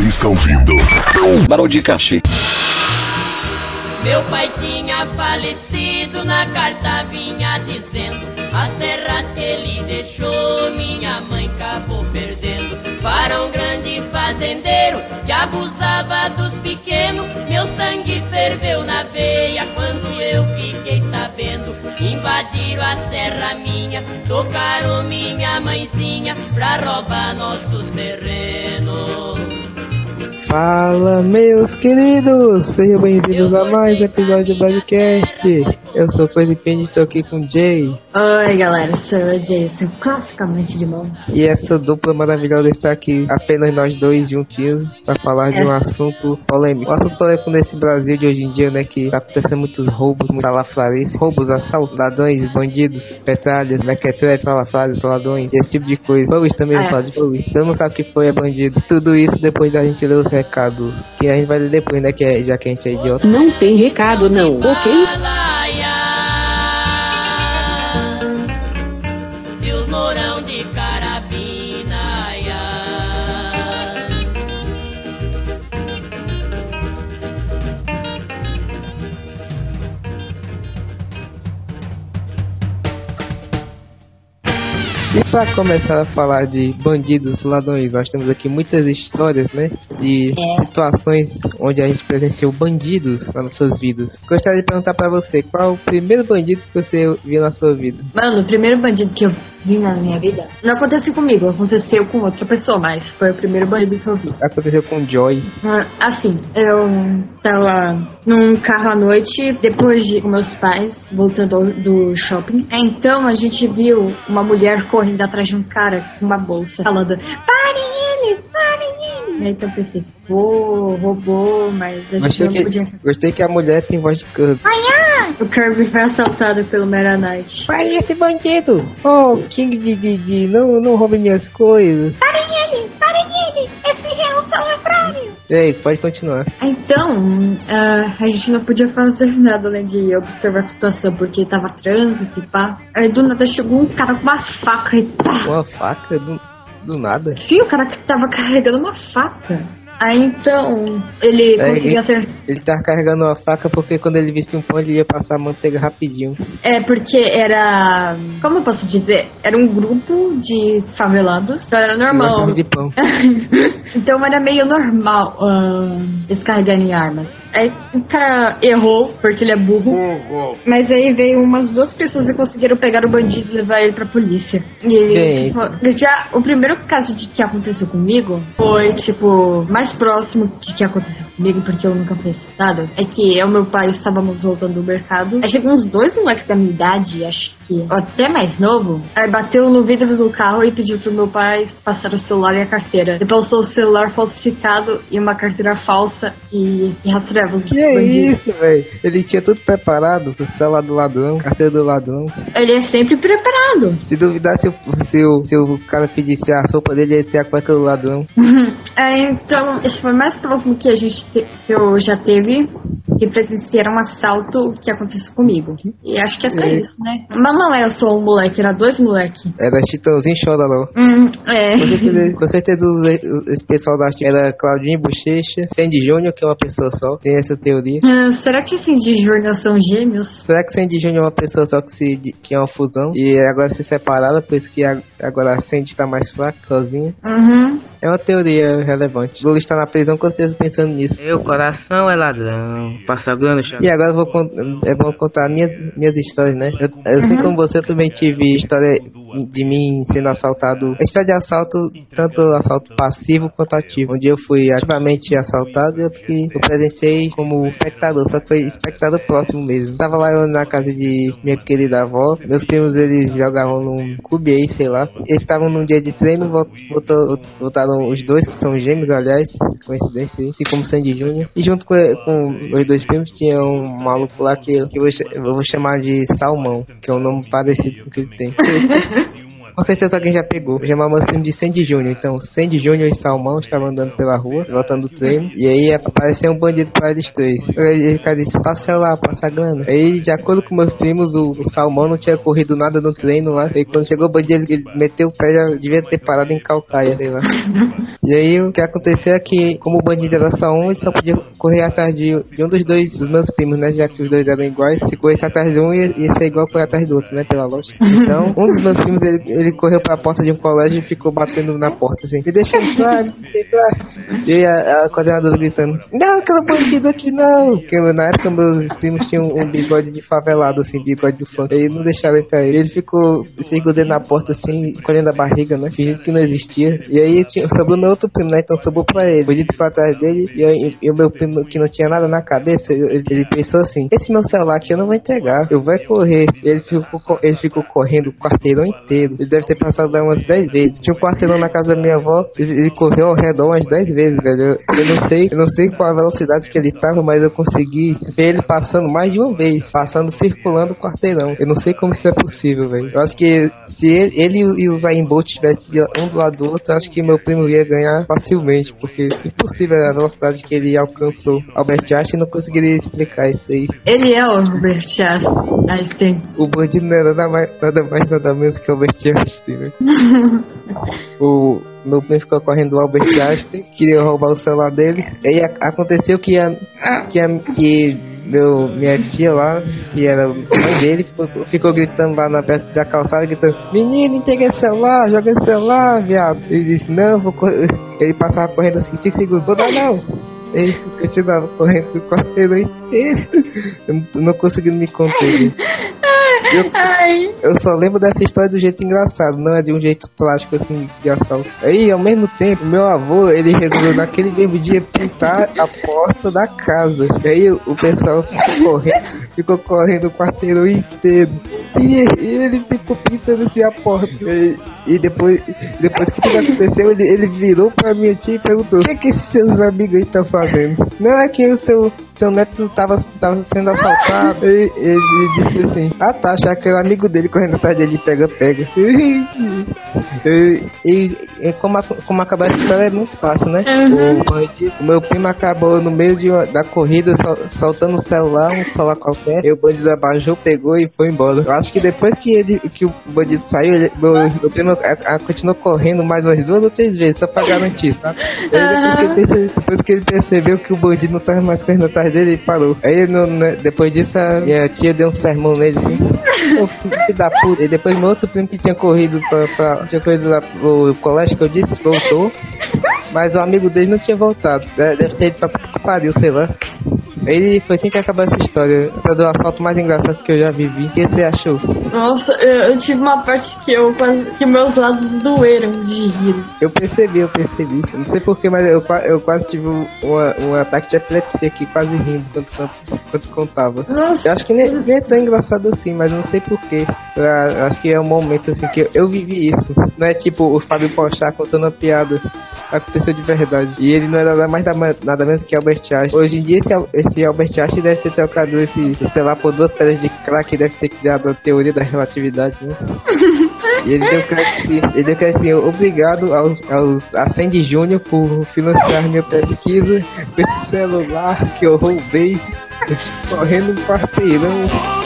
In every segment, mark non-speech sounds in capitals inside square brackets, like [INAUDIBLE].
Você está ouvindo Barão de Cachê. Meu pai tinha falecido, na carta vinha dizendo As terras que ele deixou, minha mãe acabou perdendo. Para um grande fazendeiro que abusava dos pequenos. Meu sangue ferveu na veia quando eu fiquei sabendo. Invadiram as terras minhas, tocaram minha mãezinha Pra roubar nossos terrenos Fala, meus queridos! Sejam bem-vindos a mais um episódio do podcast. Eu sou o Coisipende e estou aqui com o Jay. Oi, galera, sou o Jason, classicamente de mãos. E essa dupla maravilhosa está aqui, apenas nós dois juntinhos, para falar de um assunto polêmico. Um assunto polêmico nesse Brasil de hoje em dia, né? Que tá acontecendo muitos roubos, muita salafrarice, roubos, assaltos, ladrões, bandidos, petralhas, mequetrefe, salafrários, ladrões, esse tipo de coisa. Bois também, É. falar de bois. Todo mundo sabe que foi é bandido. Tudo isso depois da gente ler os recados. Que a gente vai ler depois, né? Que é, já que a gente é idiota. Não tem recado, não, ok? Para começar a falar de bandidos, ladrões, nós temos aqui muitas histórias, né? De É. situações onde a gente presenciou bandidos nas nossas vidas. Gostaria de perguntar para você, qual o primeiro bandido que você viu na sua vida? Mano, o primeiro bandido que eu vi na minha vida não aconteceu comigo, aconteceu com outra pessoa, mas foi o primeiro bandido que eu vi. Aconteceu com o Joy. Ah, Assim, eu tava num carro à noite, depois de meus pais, voltando do shopping. Então a gente viu uma mulher correndo atrás de um cara com uma bolsa, falando: Parem ele, parem ele. Aí então eu pensei: Pô, roubou, mas a gente Gostei não que, podia. gostei que a mulher tem voz de Kirby. O Kirby foi assaltado pelo Mera Knight. Pai, esse bandido! Oh, King de Didi, não, não roube minhas coisas. Parem ele, parem salafrário. Ei, pode continuar. Então, ah, a gente não podia fazer nada além de observar a situação, porque tava trânsito e pá. Aí do nada chegou um cara com uma faca e pá. Uma faca do, do nada. Sim, o cara que tava carregando uma faca. Aí então, ele É, conseguiu ele- acertar. Ele tava carregando uma faca porque quando ele visse um pão ele ia passar a manteiga rapidinho. É porque era. Como eu posso dizer? Era um grupo de favelados. Então era Que normal. gostava de pão. [LAUGHS] então era meio normal ah, eles carregarem armas. Aí o cara errou, porque ele é burro. Mas aí veio umas duas pessoas e conseguiram pegar o bandido e levar ele pra polícia. E Bem, já o primeiro caso de que aconteceu comigo foi, tipo, mais próximo de que aconteceu comigo, porque eu nunca fui assaltada. É que eu e meu pai estávamos voltando do mercado. Aí chegou uns dois moleques da minha idade, acho até mais novo. Aí bateu no vidro do carro e pediu pro meu pai passar o celular e a carteira. Ele passou o celular falsificado e uma carteira falsa e, e rastreava os Que é isso, velho? Ele tinha tudo preparado, o celular do ladrão, carteira do ladrão. Ele é sempre preparado. Se duvidar se, o- se, o, se o cara pedisse a sopa dele, ele ia ter a cueca do ladrão. [LAUGHS] É, então, esse foi o mais próximo que a gente te- que eu já teve de presenciar um assalto que aconteceu comigo. E acho que é só É. isso, né? Mas não era só um moleque, era dois moleque. Era Chitãozinho Chororó. Hum, é. Com certeza, com certeza esse pessoal da Chita era Claudinho Bochecha, Sandy Júnior, que é uma pessoa só, tem essa teoria. Ah, será que esses de Júnior são gêmeos? Será que Sandy Júnior é uma pessoa só que, se, que é uma fusão? E agora se separaram, por isso que a- agora a Sandy tá mais fraca, sozinha? Uhum. É uma teoria relevante. Lula está na prisão com certeza pensando nisso. Meu coração é ladrão. Passa grana, E agora eu vou con- é bom contar minha, minhas histórias, né? Eu, eu sei como você eu também tive história de mim sendo assaltado. História de assalto, tanto assalto passivo quanto ativo. Dia eu fui ativamente assaltado e outro que eu presenciei como espectador, só que foi espectador próximo mesmo. Tava lá eu na casa de minha querida avó. Meus primos eles jogavam num clube aí, sei lá. Eles estavam num dia de treino, voltaram os dois, que são gêmeos, aliás, coincidência, assim como Sandy Júnior. E junto com, com os dois primos tinha um maluco lá que, que eu, vou, eu vou chamar de Salmão, que é um nome parecido com o que ele tem. [LAUGHS] Com certeza alguém já pegou. Chamava meus primos de Sandy Júnior. Então, Sandy Júnior e Salmão estavam andando pela rua, voltando do treino. E aí apareceu um bandido para eles três. O cara disse, passa lá, passa a grana. Aí, de acordo com meus primos, o, o Salmão não tinha corrido nada no treino lá. E quando chegou o bandido, ele meteu o pé, já devia ter parado em Calcaia, sei lá. [LAUGHS] E aí o que aconteceu é que, como o bandido era só um, ele só podia correr atrás de, de um dos dois dos meus primos, né? Já que os dois eram iguais. Se corresse atrás de um, ia, ia ser igual correr atrás do outro, né? Pela lógica. [LAUGHS] Então, um dos meus primos, ele, ele correu pra porta de um colégio e ficou batendo na porta, assim. Me deixa entrar, me deixa entrar. E a, a coordenadora gritando, não, aquele bandido aqui não. Porque na época meus primos tinham um bigode de favelado, assim, bigode do funk. Aí não deixaram entrar ele. Ele ficou se escondendo na porta, assim, colhendo a barriga, né? Fingindo que não existia. E aí tinha, sobrou meu outro primo, né? Então sobrou pra ele. O bandido foi atrás dele e, aí, e o meu primo, que não tinha nada na cabeça, ele, ele pensou assim, esse meu celular aqui eu não vou entregar, eu vou correr. E ele ficou, ele ficou correndo o quarteirão inteiro. Ele deve ter passado lá umas 10 vezes. Tinha um quarteirão na casa da minha avó, ele, ele correu ao redor umas 10 vezes, velho. Eu, eu não sei, eu não sei qual a velocidade que ele tava, mas eu consegui ver ele passando mais de uma vez, passando, circulando o quarteirão. Eu não sei como isso é possível, velho. Eu acho que se ele, ele e o Zayn Bolt tivessem um do lado do outro, eu acho que meu primo ia ganhar facilmente, porque é impossível a velocidade que ele alcançou. Albert Einstein não conseguiria explicar isso aí. Ele é o Albert Einstein. O bandido não era nada mais, nada, mais, nada menos que Albert Einstein, né? [LAUGHS] o meu primo ficou correndo do Albert Einstein, queria roubar o celular dele. E aconteceu que a, que, a, que meu, minha tia lá, que era mãe dele, ficou, ficou gritando lá na perto da calçada, gritando, menino, entrega celular, joga esse celular, viado. Ele disse, não, vou. [LAUGHS] Ele passava correndo assim 5 segundos, vou dar não. Ele continuava correndo o quarteirão inteiro. Não, não conseguindo me conter. Eu, eu, só lembro dessa história do jeito engraçado, não é de um jeito trágico assim de assalto. Aí, ao mesmo tempo, meu avô, ele resolveu naquele mesmo dia pintar a porta da casa. E aí o pessoal ficou correndo, ficou correndo o quarteirão inteiro. E, e ele ficou pintando assim a porta. E, e depois, depois que tudo aconteceu, ele, ele virou pra minha tia e perguntou: O que, é que esses seus amigos aí estão fazendo? Não é que o seu, seu neto tava, tava sendo assaltado. E ele disse assim: Ah tá, achar que o amigo dele correndo atrás dele pega, pega. [LAUGHS] e, e, e, como, a, como acabar essa história é muito fácil, né? Uhum. O, bandido, o meu primo acabou no meio de, da corrida sol, soltando o celular, um celular qualquer. E o bandido abaixou, pegou e foi embora. Eu acho que depois que, ele, que o bandido saiu, ele, meu, meu primo a, a, continuou correndo mais umas duas ou três vezes, só pra garantir, tá? [LAUGHS] Aí depois, que ele percebeu, depois que ele percebeu que o bandido não tava mais correndo atrás dele, ele parou. Aí no, né, depois disso a minha tia deu um sermão nele assim. Filho da puta. E depois meu outro primo que tinha corrido pra, pra tinha corrido lá pro colégio que eu disse, voltou. Mas o amigo dele não tinha voltado. Deve ter ido pra que pariu, sei lá. Ele foi assim que acabou essa história. Foi do assalto mais engraçado que eu já vivi. O que você achou? Nossa, eu, eu, tive uma parte que eu quase. que meus lados doeram de rir. Eu percebi, eu percebi. Não sei porquê, mas eu, eu quase tive um, um ataque de epilepsia aqui, quase rindo quando, quando contava. Nossa. Eu acho que nem, nem é tão engraçado assim, mas não sei porquê. Eu acho que é um momento assim que eu, eu vivi isso. Não é tipo o Fábio Pochá contando uma piada aconteceu de verdade. E ele não era nada mais nada menos que Albert Einstein. Hoje em dia, esse, esse Albert Einstein deve ter trocado esse, sei lá, por duas pedras de crack deve ter criado a teoria da relatividade, né? [LAUGHS] E ele deu assim, ele deu assim, obrigado aos, aos a Sandy Júnior por financiar minha pesquisa com esse celular que eu roubei [LAUGHS] correndo um quarteirão.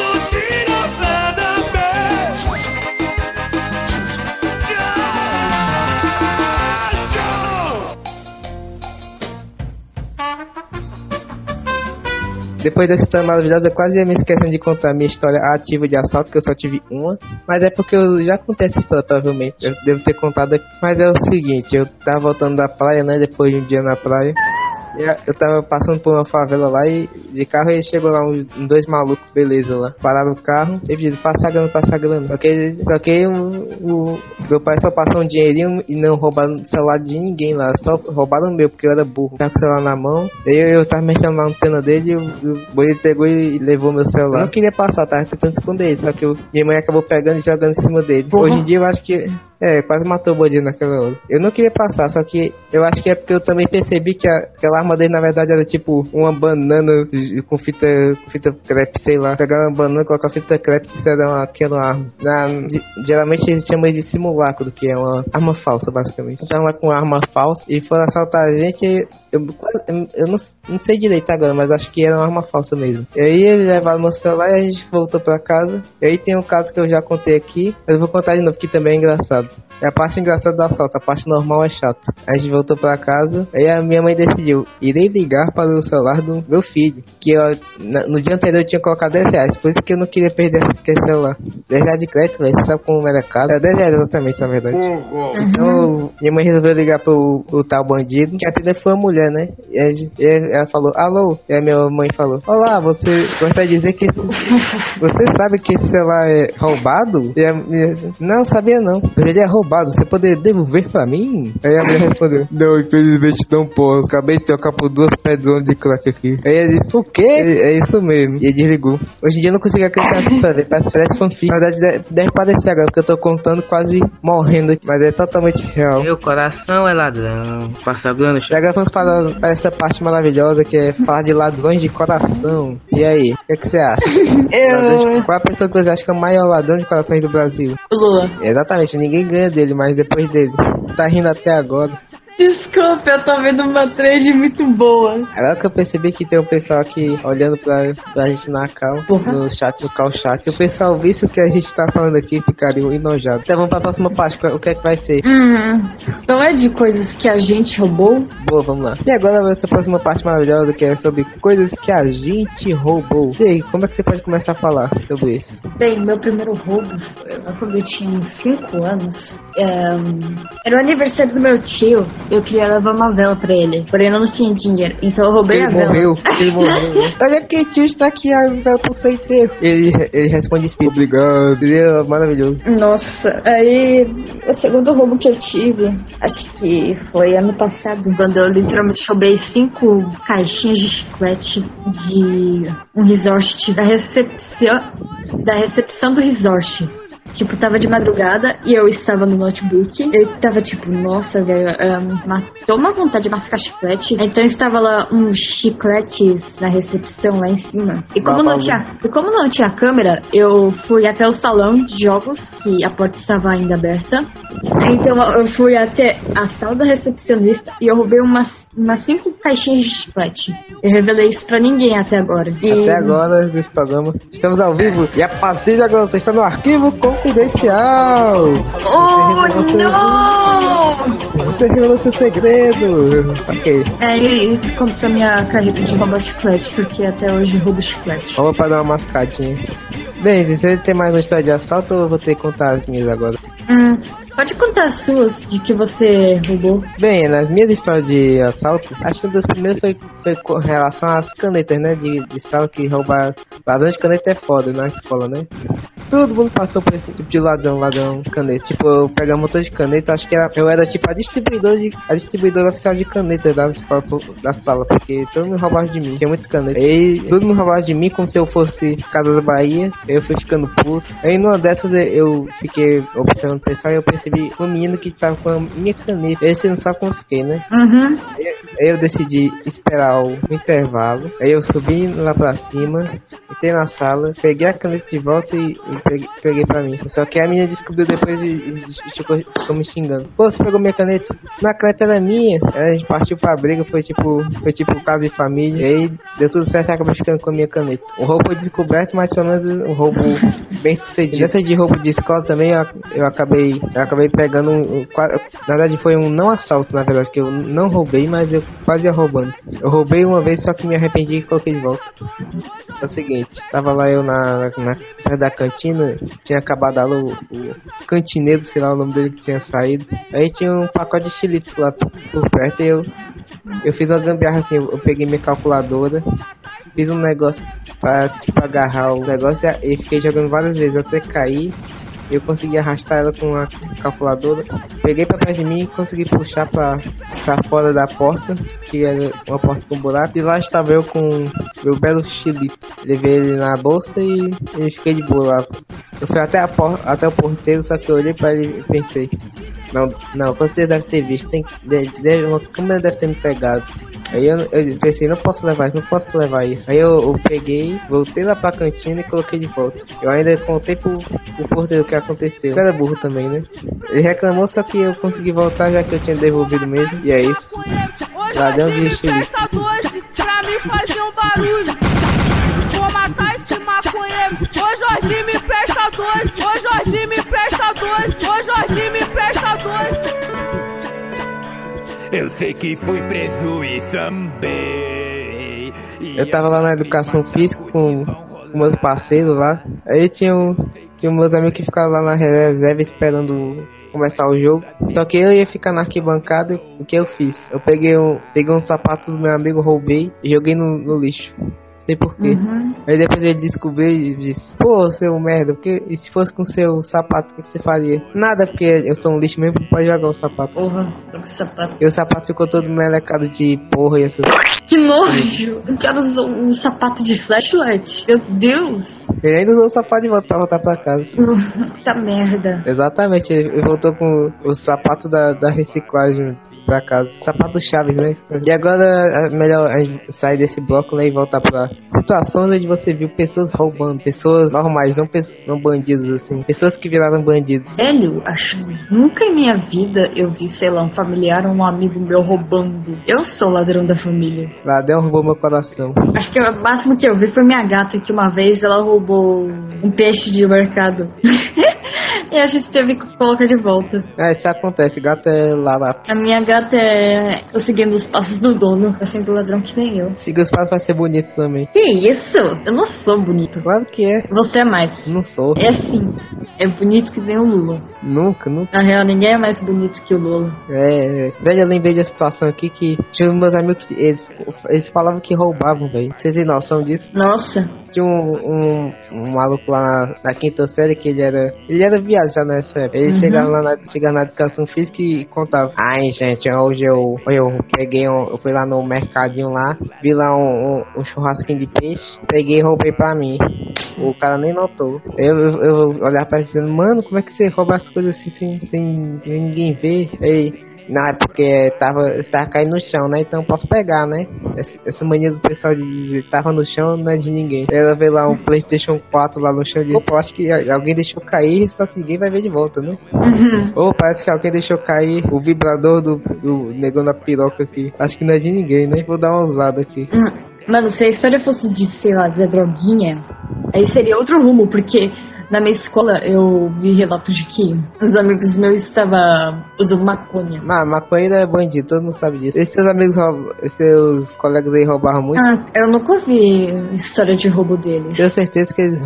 Depois dessa história maravilhosa, eu quase ia me esquecendo de contar a minha história ativa de assalto, que eu só tive uma. Mas é porque eu já contei essa história, provavelmente. Eu devo ter contado aqui. Mas é o seguinte, eu tava voltando da praia, né? Depois de um dia na praia. Eu tava passando por uma favela lá e de carro e chegou lá uns um, dois malucos, beleza lá. Pararam o carro, e pediram, passa grana, passa grana. Só que, só que o, o meu pai só passou um dinheirinho e não roubaram o celular de ninguém lá. Só roubaram o meu, porque eu era burro. Tava com o celular na mão. Daí eu, eu tava mexendo na antena dele e o, o ele pegou e levou meu celular. Eu não queria passar, tava tentando esconder ele. Só que eu, minha mãe acabou pegando e jogando em cima dele. Uhum. Hoje em dia eu acho que É, quase matou o bandido naquela hora. Eu não queria passar, só que eu acho que é porque eu também percebi que a, aquela arma dele na verdade era tipo uma banana com fita, fita crepe, sei lá. Pegaram uma banana, colocar fita crepe e fizeram aquela arma. Na, geralmente eles chamam de simulacro, que é uma arma falsa, basicamente. Então lá com arma falsa e foram assaltar a gente. Eu, eu não, não sei direito agora, mas acho que era uma arma falsa mesmo. E aí eles levaram meu celular e a gente voltou pra casa. E aí tem um caso que eu já contei aqui, mas eu vou contar de novo, que também é engraçado. É a parte engraçada do assalto, a parte normal é chata. A gente voltou pra casa, aí a minha mãe decidiu, irei ligar para o celular do meu filho, que eu, no dia anterior eu tinha colocado 10 reais, por isso que eu não queria perder esse celular. 10 reais de crédito, velho, sabe como era caro? Era 10 reais exatamente, na verdade. Então, minha mãe resolveu ligar pro o tal bandido, que até foi uma mulher, né? E, a, e ela falou, alô? E a minha mãe falou, olá, você gostaria de dizer que esse, [LAUGHS] você sabe que esse celular é roubado? E a minha, não, sabia não, mas ele é roubado você poderia devolver pra mim? Aí a mulher respondeu, não, infelizmente não posso. Acabei de trocar por duas pedras de crack aqui. Aí ele disse, o quê? É, é isso mesmo. E ele desligou. Hoje em dia eu não consigo acreditar nessa história, parece parece fanfic. Na verdade deve parecer agora, porque eu tô contando quase morrendo aqui, mas é totalmente real. Meu coração é ladrão, passa grana. E agora vamos para essa parte maravilhosa que é falar de ladrões de coração. E aí, o que, é que você acha? [LAUGHS] Eu... Qual é a pessoa que você acha que é o maior ladrão de corações do Brasil? Lula. Exatamente, ninguém ganha dele, mas depois dele. Tá rindo até agora. Desculpa, eu tô vendo uma trade muito boa. Agora que eu percebi que tem um pessoal aqui olhando pra, pra gente na cal, no chat, no cal chat. O pessoal visse o que a gente tá falando aqui ficaria enojado. Então vamos pra próxima parte, o que é que vai ser? Hum, não é de coisas que a gente roubou? Boa, vamos lá. E agora essa próxima parte maravilhosa que é sobre coisas que a gente roubou. E aí, como é que você pode começar a falar sobre isso? Bem, meu primeiro roubo foi quando eu tinha uns 5 anos. É, era o aniversário do meu tio eu queria levar uma vela pra ele. Porém, eu não tinha dinheiro. Então eu roubei ele a vela. Morreu. [LAUGHS] Ele morreu. Olha que tio está aqui a vela pro seu inteiro. Ele, ele responde assim, obrigado. Seria maravilhoso. Nossa, aí o segundo roubo que eu tive, acho que foi ano passado, quando eu literalmente roubei cinco caixinhas de chiclete de um resort da recepção da recepção do resort. Tipo, tava de madrugada e eu estava no notebook. Eu tava tipo, nossa, velho, um, matou uma vontade de mascar chiclete. Então estava lá uns chicletes na recepção lá em cima. E como, não tinha, e como não tinha câmera, eu fui até o salão de jogos, que a porta estava ainda aberta. Então eu fui até a sala da recepcionista e eu roubei umas umas cinco caixinhas de chiclete. Eu revelei isso pra ninguém até agora. E... Até agora, nesse programa. Estamos ao vivo e a partir de agora você está no arquivo confidencial. Oh, você não! Você revelou seu segredo. Ok. É, isso começou a minha carreira de roubar chiclete, porque até hoje roubo chiclete. Vamos para dar uma mascadinha. Bem, você tem mais uma história de assalto ou eu vou ter que contar as minhas agora? Hum, Pode contar as suas de que você roubou. Bem, nas minhas histórias de assalto, acho que um dos primeiros foi, foi com relação às canetas, né? De, de sal que roubar. Ladrão de caneta é foda na escola, né? Todo mundo passou por esse tipo de ladrão, ladrão, caneta. Tipo, eu pegava um montão de caneta, acho que era, eu era tipo a distribuidora de, a distribuidora oficial de canetas da escola, da sala, porque todo mundo roubava de mim, tinha muita caneta. E todo mundo roubava de mim como se eu fosse Casa da Bahia, eu fui ficando puto. Aí numa dessas eu fiquei observando pessoal e eu percebi um menino que tava com a minha caneta. Esse não sabe como eu fiquei, né? Uhum. Eu decidi esperar o intervalo. Aí eu subi lá pra cima, entrei na sala, peguei a caneta de volta e, e peguei, peguei pra mim. Só que a menina descobriu depois e, e ficou, ficou, me xingando. Pô, você pegou minha caneta? Na caneta era minha. Aí a gente partiu pra briga, foi tipo, foi tipo casa e família. E aí deu tudo certo e acabei ficando com a minha caneta. O roubo foi descoberto, mas pelo menos um roubo bem sucedido. Essa de roubo de escola também eu, eu acabei. Eu acabei pegando um, um, Na verdade foi um não assalto, na verdade, que eu não roubei, mas eu quase roubando. Eu roubei uma vez, só que me arrependi e coloquei de volta. É o seguinte, tava lá eu na, na, na da cantina, tinha acabado lá o, cantineiro, sei lá o nome dele que tinha saído. Aí tinha um pacote de chilitos lá por, perto e eu, eu fiz uma gambiarra assim, eu, eu peguei minha calculadora, fiz um negócio pra tipo, agarrar o negócio e fiquei jogando várias vezes até cair Eu consegui arrastar ela com a calculadora. Peguei pra perto de mim e consegui puxar pra, pra fora da porta, que era uma porta com buraco. E lá estava eu com meu belo chilito. Levei ele na bolsa e, e fiquei de boa lá. Eu fui até, a por, até o porteiro, só que eu olhei pra ele e pensei. Não, não, você deve ter visto. Tem, deve, deve, uma câmera deve ter me pegado. Aí eu, eu pensei, não posso levar isso, não posso levar isso. Aí eu, eu peguei, voltei lá pra cantina e coloquei de volta. Eu ainda contei pro, pro porteiro o que aconteceu. O cara é burro também, né? Ele reclamou, só que eu consegui voltar já que eu tinha devolvido mesmo. E é isso. Ladrão de estilo. pra mim fazer um barulho. Vou matar esse. Ô Jorginho, me presta doce. Ô Jorginho, me presta doce. Eu sei que fui preso e sambei. Eu tava lá na educação física com, com meus parceiros lá. Aí tinha, um, tinha meus amigos que ficavam lá na reserva esperando começar o jogo. Só que eu ia ficar na arquibancada, o que eu fiz? Eu peguei um, peguei um sapato do meu amigo, roubei e joguei no, no lixo sei porquê. Uhum. Aí depois ele descobriu e disse, pô, seu merda, porque e se fosse com seu sapato, o que você faria? Nada, porque eu sou um lixo mesmo, pode jogar o sapato. Porra, o sapato. E o sapato ficou todo melecado de porra e essas. Que nojo! Eu quero usar um sapato de flashlight. Meu Deus! Ele ainda usou o sapato de volta pra voltar pra casa. Puta merda. Exatamente, ele voltou com o sapato da, da reciclagem pra casa. Sapato Chaves, né? E agora é melhor sair desse bloco né, e voltar pra situações onde você viu pessoas roubando, pessoas normais, não, não bandidos assim, pessoas que viraram bandidos. Velho, acho nunca em minha vida eu vi, sei lá, um familiar ou um amigo meu roubando. Eu sou ladrão da família. Ladrão roubou meu coração. Acho que o máximo que eu vi foi minha gata, que uma vez ela roubou um peixe de mercado. [LAUGHS] e a gente teve que colocar de volta. É, isso acontece, gato é lá lá. A minha gata é eu seguindo os passos do dono, tá sendo ladrão que nem eu. Siga os passos vai ser bonito também. Que isso? Eu não sou bonito. Claro que é. Você é mais. Não sou. É sim. É bonito que nem o Lula. Nunca, nunca. Na real, ninguém é mais bonito que o Lula. É, velho, eu lembrei da situação aqui que tinha uns meus amigos que eles, eles falavam que roubavam, velho. Vocês têm noção disso? Nossa. Tinha um, um, um maluco lá na, na, quinta série que ele era. Ele era viado já nessa época. Ele uhum. chegava lá na, chegava na educação física e contava. Ai, gente, hoje eu, eu peguei um, Eu fui lá no mercadinho lá, vi lá um, um, um churrasquinho de peixe, peguei e roubei pra mim. O cara nem notou. Eu, eu, eu olhava pra ele dizendo, mano, como é que você rouba as coisas assim sem, sem, sem ninguém ver? Aí. Não, é porque tava, tava caindo no chão, né? Então posso pegar, né? Essa, essa mania do pessoal de dizer tava no chão não é de ninguém. Ela vê lá um Playstation 4 lá no chão e diz, acho que alguém deixou cair, só que ninguém vai ver de volta, né? Uhum. Ou parece que alguém deixou cair o vibrador do, do negão da piroca aqui. Acho que não é de ninguém, né? Vou dar uma usada aqui. Uhum. Mano, se a história fosse de, sei lá, Zé Droguinha, aí seria outro rumo, porque na minha escola eu vi relatos de que os amigos meus estavam usando maconha. Ah, maconha é bandido, todo mundo sabe disso. Esses seus amigos, seus colegas aí roubaram muito? Ah, eu nunca vi história de roubo deles. Tenho certeza que eles,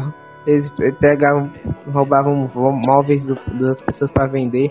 eles pegavam, roubavam móveis do, das pessoas para vender.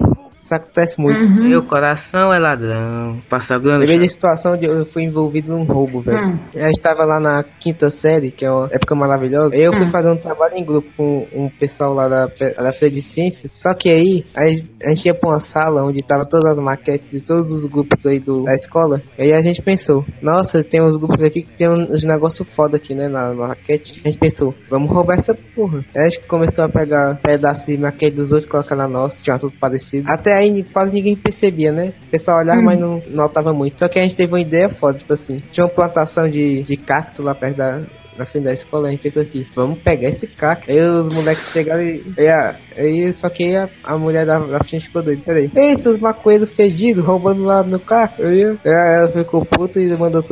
Isso acontece muito. Uhum. Meu coração é ladrão. Passa grana. Lembrei de situação onde eu fui envolvido num roubo, velho. Uhum. Eu estava lá na quinta série, que é uma época maravilhosa. Eu fui uhum. fazer um trabalho em grupo com um pessoal lá da, da Feira de Ciências. Só que aí, a gente ia pra uma sala onde tava todas as maquetes de todos os grupos aí do, da escola. E aí a gente pensou, nossa, tem uns grupos aqui que tem uns negócios foda aqui, né, na, na maquete. A gente pensou, vamos roubar essa porra. Aí a gente começou a pegar pedaços de maquete dos outros e colocar na nossa. Tinha um assunto parecido. Até aí quase ninguém percebia, né? O pessoal olhava, hum. mas não notava muito. Só que a gente teve uma ideia foda, tipo assim. Tinha uma plantação de, de cacto lá perto da, na frente da escola, a gente pensou aqui, vamos pegar esse cacto. Aí os moleques chegaram e, a, Aí só que a, a mulher da, da frente ficou doida. Peraí. Ei, seus maconheiros fedidos, roubando lá meu carro. Aí ela ficou puta e mandou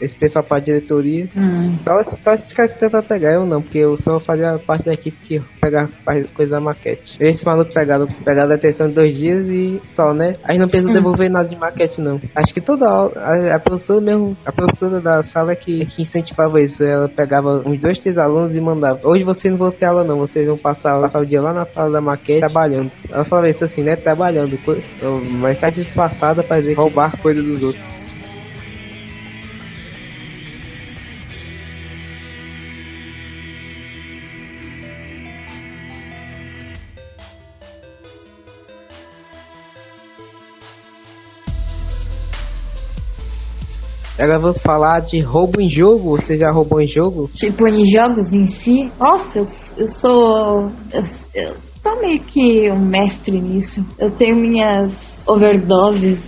esse pessoal pra diretoria. Hum. Só, só esses caras que tentam pegar, eu não, porque eu só fazia parte da equipe que pegava coisa da maquete. Esse maluco pegaram, pegaram a atenção de dois dias e só, né? Aí não precisa hum. devolver nada de maquete, não. Acho que toda a, a professora mesmo, a professora da sala é que, que incentivava isso. Ela pegava uns dois, três alunos e mandava. Hoje vocês não vão ter aula, não. Vocês vão passar, passar o dia lá na sala da maquete trabalhando. Ela falou isso assim, né? Trabalhando, mas tá disfarçada pra dizer roubar coisa dos outros. Agora vamos falar de roubo em jogo. Você já roubou em jogo? Tipo, em jogos em si. Nossa, eu, eu sou. Eu, eu sou meio que um mestre nisso. Eu tenho minhas overdoses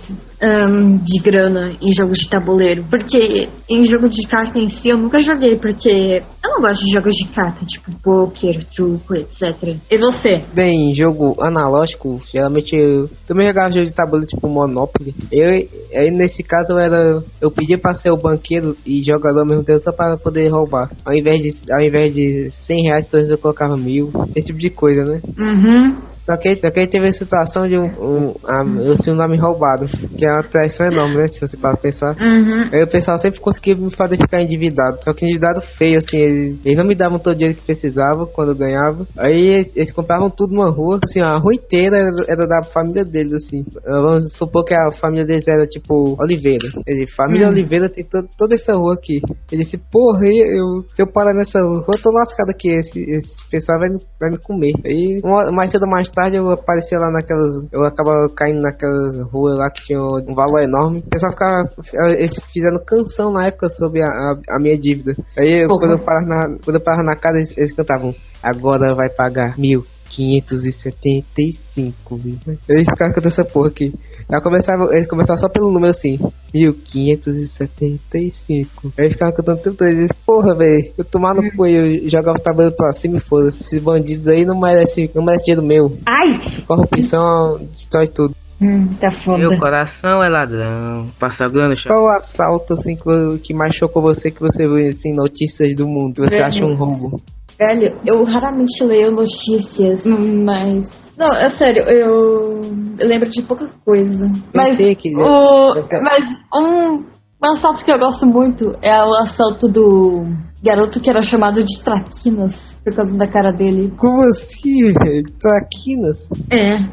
ahn, de grana em jogos de tabuleiro. Porque em jogo de carta em si eu nunca joguei, porque eu não gosto de jogos de carta, tipo poker, truco, etc. E você? Bem, jogo analógico, geralmente eu também jogava jogo de tabuleiro tipo Monopoly. Eu, aí nesse caso eu era. Eu pedia pra ser o banqueiro e jogador ao mesmo tempo só para poder roubar. Ao invés de, ao invés de 100 reais, todos eu colocava mil. Esse tipo de coisa, né? Uhum. Só que, só que aí teve a situação de um, um, a, eu tinha um nome roubado, que é uma traição enorme, né? Se você para pensar. Uhum. Aí o pessoal sempre conseguia me fazer ficar endividado. Só que endividado feio, assim, eles, eles não me davam todo o dinheiro que precisava quando eu ganhava. Aí eles, eles compravam tudo numa rua, assim, a rua inteira era, era da família deles, assim. Vamos supor que a família deles era tipo Oliveira. Dizer, família Oliveira tem to, toda essa rua aqui. Ele disse, porra, eu, se eu parar nessa rua, eu tô lascado aqui, esse, esse pessoal vai me, vai me comer. Aí, uma, mais cedo ou mais tarde, eu aparecia lá naquelas. Eu acabava caindo naquelas ruas lá que tinha um valor enorme. O pessoal ficava. Eles fizeram canção na época sobre a, a, a minha dívida. Aí, eu, quando, eu parava na, quando eu parava na casa, eles, eles cantavam: Agora vai pagar mil. 575, viu? Eles ficavam cantando essa porra aqui. Aí começava, eles começavam só pelo número assim: 1575. Aí ficavam cantando tudo. Eles diziam, porra, velho, eu tomar no cu e eu jogava o tabuleiro pra cima e foda-se. Esses bandidos aí não merecem, não merecem dinheiro meu. Ai! Corrupção destrói tudo. Hum, tá foda. Meu coração é ladrão. Passa grana, Qual o assalto assim que, que mais chocou você que você viu assim, notícias do mundo? Você acha um roubo? Velho, eu raramente leio notícias, mas. Não, é sério, eu, eu lembro de pouca coisa. Mas, sei que- o, mas um, um assalto que eu gosto muito é o assalto do garoto que era chamado de Traquinas por causa da cara dele. Como assim, velho? Traquinas? É.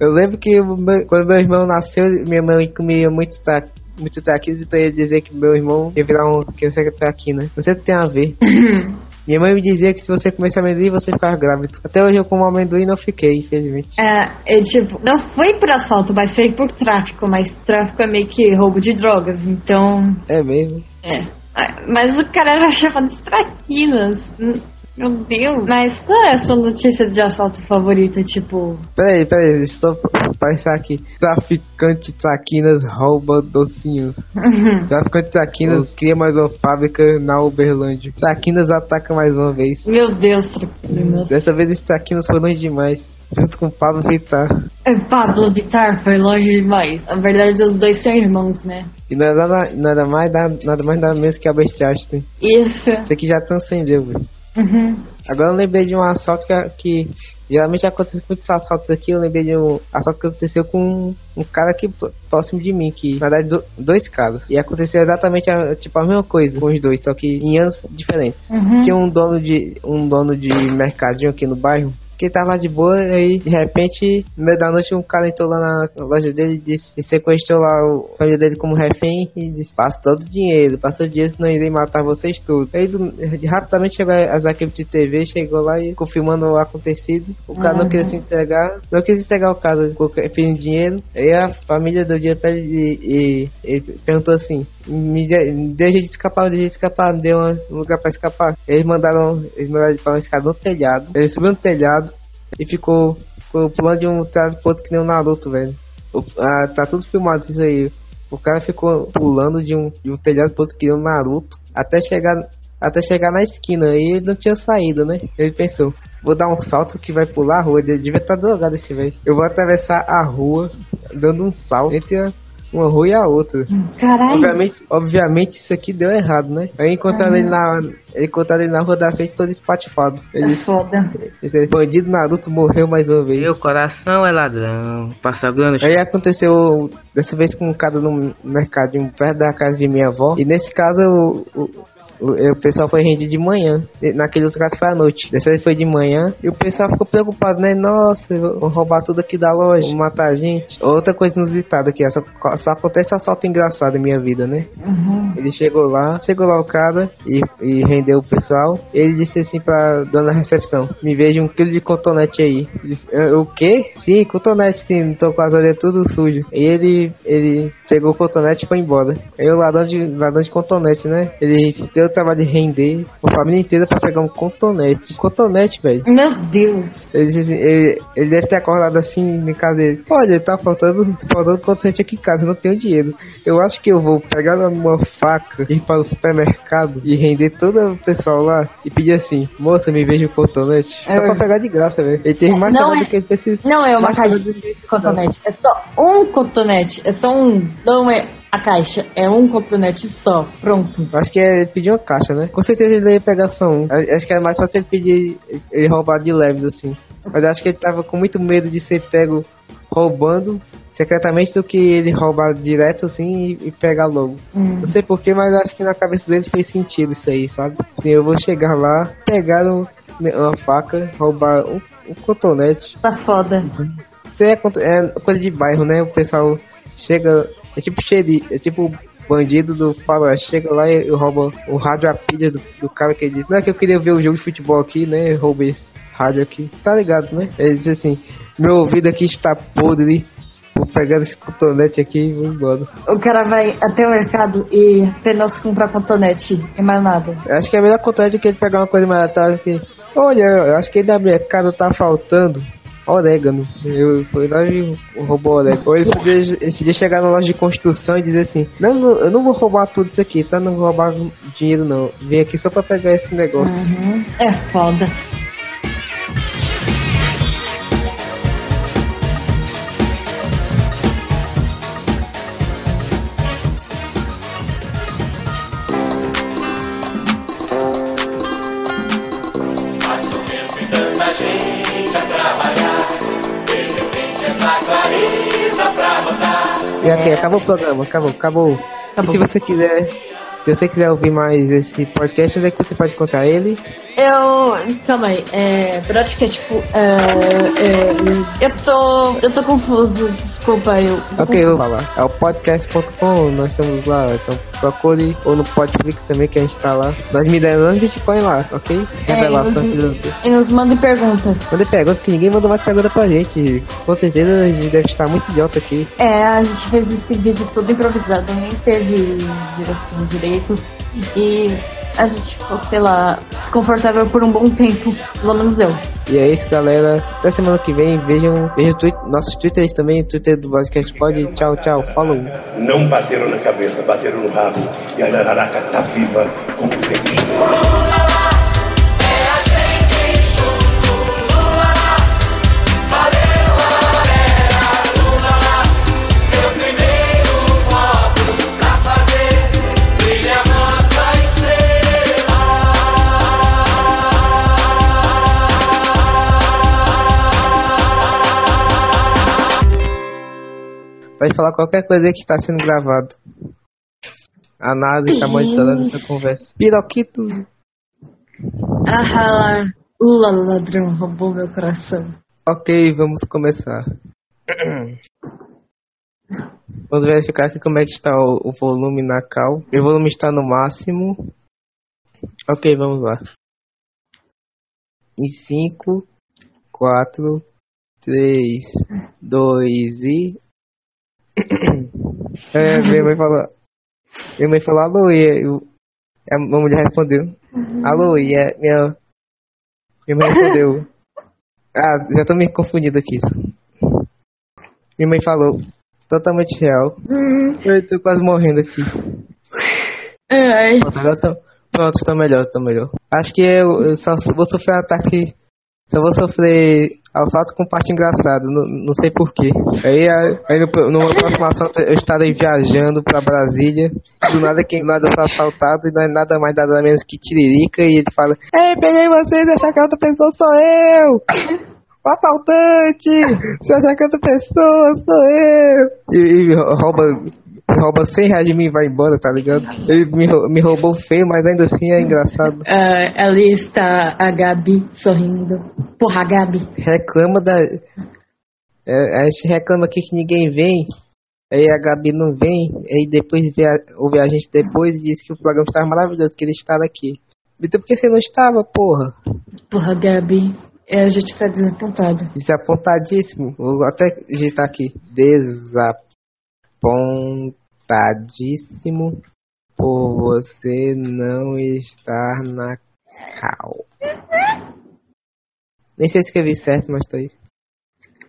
Eu lembro que quando meu irmão nasceu, minha mãe comia muito tra muito traquinas, então eu ia dizer que meu irmão ia virar um criança traquina. Não sei o que tem a ver. [LAUGHS] minha mãe me dizia que se você comesse amendoim, você ficava grávido. Até hoje eu como amendoim e não fiquei, infelizmente. É, é, tipo, não foi por assalto, mas foi por tráfico. Mas tráfico é meio que roubo de drogas, então. É mesmo. É. Ah, Mas o cara era [LAUGHS] chamado de Traquinas. Hum, Meu Deus. Mas qual é a sua notícia de assalto favorita? Tipo. Peraí, peraí, deixa eu só pensar aqui. Traficante traquinas rouba docinhos. Traficante traquinas cria mais uma fábrica na Uberlândia. Traquinas ataca mais uma vez. Meu Deus, Traquinas. Dessa vez esse traquinas foi longe demais. Junto com o Pablo Vittar. É, Pablo Vittar foi longe demais. Na verdade, os dois são irmãos, né? E nada, nada, nada mais, nada, nada mais nada menos que Albert Einstein. Isso. Isso aqui já transcendeu, velho. Uhum. Agora eu lembrei de um assalto que, que geralmente acontece muitos assaltos aqui. Eu lembrei de um assalto que aconteceu com um, cara aqui próximo de mim, que na verdade do- dois caras. E aconteceu exatamente a, tipo, a mesma coisa com os dois, só que em anos diferentes. Uhum. Tinha um dono de um dono de mercadinho aqui no bairro. Que tava lá de boa, e aí de repente, no meio da noite, um cara entrou lá na loja dele e disse, e sequestrou lá o família dele como refém e disse: Passa todo o dinheiro, passa o dinheiro, senão irei matar vocês todos. Aí do- rapidamente chegou as equipes de TV, chegou lá e confirmando o acontecido. O cara não queria se entregar, não quis entregar o caso, pedindo dinheiro. Aí a família deu dinheiro pra ele e, e, ele perguntou assim: me dê jeito de escapar, me jeito de escapar, me deu um lugar pra escapar. Eles mandaram, eles mandaram ele pra uma escada no telhado. Ele subiu no telhado e ficou, pulando de um telhado pro outro que nem um Naruto, velho. O- ah, tá tudo filmado isso aí. O cara ficou pulando de um, de um telhado pro outro que nem um Naruto até chegar, até chegar na esquina. E ele não tinha saído, né? Ele pensou, vou dar um salto que vai pular a rua. Ele devia estar drogado esse velho. Eu vou atravessar a rua dando um salto entre a- uma rua e a outra. Caralho. Obviamente, obviamente isso aqui deu errado, né? Aí encontraram ele na. Encontraram ele na rua da frente todo espatifado. É Ele foda. esse bandido Naruto morreu mais uma vez. Meu coração é ladrão. Passa grana. Aí aconteceu dessa vez com um cara no mercadinho perto da casa de minha avó. E nesse caso o, o, O, pessoal foi render de manhã. Naquele outro caso foi à noite. Dessa vez foi de manhã. E o pessoal ficou preocupado, né? Nossa, vão roubar tudo aqui da loja, vão matar a gente. Outra coisa inusitada aqui, só, só acontece assalto engraçado em minha vida, né? Uhum. Ele chegou lá, chegou lá o cara e, e rendeu o pessoal. Ele disse assim pra dona recepção: Me veja um quilo de cotonete aí. Disse, o quê? Sim, cotonete, sim, tô com as orelhas tudo sujo. E ele, ele pegou o cotonete e foi embora. Aí o ladrão de, ladrão de cotonete, né? Ele deu o trabalho de render a família inteira pra pegar um cotonete. Cotonete, velho. Meu Deus. Ele, ele, ele deve ter acordado assim em casa dele. Olha, tá faltando, faltando cotonete aqui em casa, eu não tenho dinheiro. Eu acho que eu vou pegar uma faca, ir para o supermercado e render todo o pessoal lá e pedir assim, moça, me veja o cotonete. Só É. pra pegar de graça, velho. Ele tem mais Não é- do que ele precisa. Não é uma caixa de cotonete. É só um cotonete. É só um. Não é a caixa. É um cotonete só. Pronto. Acho que é pedir uma caixa, né? Com certeza ele ia pegar só um. Acho que é mais fácil ele pedir ele roubar de leves, assim. Mas acho que ele tava com muito medo de ser pego roubando secretamente do que ele roubar direto assim e, e pegar logo. Hum. Não sei porquê, mas acho que na cabeça dele fez sentido isso aí, sabe? Assim, eu vou chegar lá, pegar um- uma faca, roubar um, um cotonete. Tá foda. Isso é, é coisa de bairro, né? O pessoal chega. É tipo xerife, é tipo bandido do faroeste. Chega lá e, rouba o rádio a pilha do, do cara que ele diz. Não é que eu queria ver o jogo de futebol aqui, né? Eu roubei esse rádio aqui. Tá ligado, né? Ele diz assim: Meu ouvido aqui está podre. Vou pegar esse cotonete aqui e vou embora. O cara vai até o mercado e apenas comprar cotonete e mais nada. Eu acho que é a melhor cotonete que ele pegar uma coisa mais atrás que. Olha, eu acho que da minha casa tá faltando orégano. Eu fui lá e roubou orégano. Ou ele podia esse dia chegar na loja de construção e dizer assim: Não, não, eu não vou roubar tudo isso aqui, tá? Não vou roubar dinheiro não. Vim aqui só pra pegar esse negócio. Uhum. É foda. Aqui, acabou o programa, acabou, acabou. Acabou. E se você quiser, se você quiser ouvir mais esse podcast, onde é que você pode contar ele? Eu. Calma aí, é. Broadcast, tipo. É, é, eu tô. Eu tô confuso, desculpa, eu. tô Ok, eu vou falar. É o podcast.com, nós estamos lá, então procure, ou no Podflix também, que a gente tá lá. Nós me deram um Bitcoin lá, ok? Revelação e aqui nos- do... E nos mandem perguntas. Mandei perguntas que ninguém mandou mais pergunta pra gente. Com certeza a gente deve estar muito idiota aqui. É, a gente fez esse vídeo todo improvisado, nem teve direção direito. E a gente ficou, sei lá, desconfortável por um bom tempo, pelo menos eu. E é isso, galera. Até semana que vem. Vejam, vejam tweet- nossos twitters também, Twitter do Podcast Pod. Tchau, tchau. Falou. Não bateram na cabeça, bateram no rabo. E a Jararaca tá viva como sempre Pode falar qualquer coisa que está sendo gravado. A NASA está monitorando essa conversa. Piroquito. Ah, Lula, ladrão, roubou meu coração. Ok, vamos começar. Vamos verificar aqui como é que está o, o volume na cal. Meu volume está no máximo. Ok, vamos lá. Em 5, 4, 3, 2 e. é, minha mãe falou. Minha mãe falou alô e eu, a mulher respondeu. Alô, e é, minha. Minha mãe respondeu. [LAUGHS] Ah, já tô me confundindo aqui. Minha mãe falou. Totalmente real. Hum, Eu tô quase morrendo aqui. ai, Pronto, agora tô, pronto, tô melhor, tô melhor. Acho que eu, eu só vou sofrer ataque. Só vou sofrer assalto com parte engraçado, não, não sei porquê. Aí, aí no, no próximo assalto eu estarei viajando pra Brasília. Do nada quem nada eu sou assaltado e não é nada mais nada menos que tiririca. E ele fala: Ei, peguei vocês, achar que a outra pessoa sou eu! O assaltante! Se achar que outra pessoa sou eu! E, e rouba rouba 100 reais de mim e vai embora, tá ligado? Ele me, me roubou feio, mas ainda assim é engraçado. Uh, ali está a Gabi sorrindo. Porra, Gabi. Reclama da. É, a gente reclama aqui que ninguém vem. Aí a Gabi não vem, aí depois vê a, ouve a gente depois e diz que o programa está maravilhoso, que ele está aqui. Então por que você não estava, porra? Porra, Gabi. É, a gente tá desapontado. Desapontadíssimo. Vou até digitar aqui. Desapontadíssimo por você não estar na cal. Nem sei se escrevi certo, mas tô aí.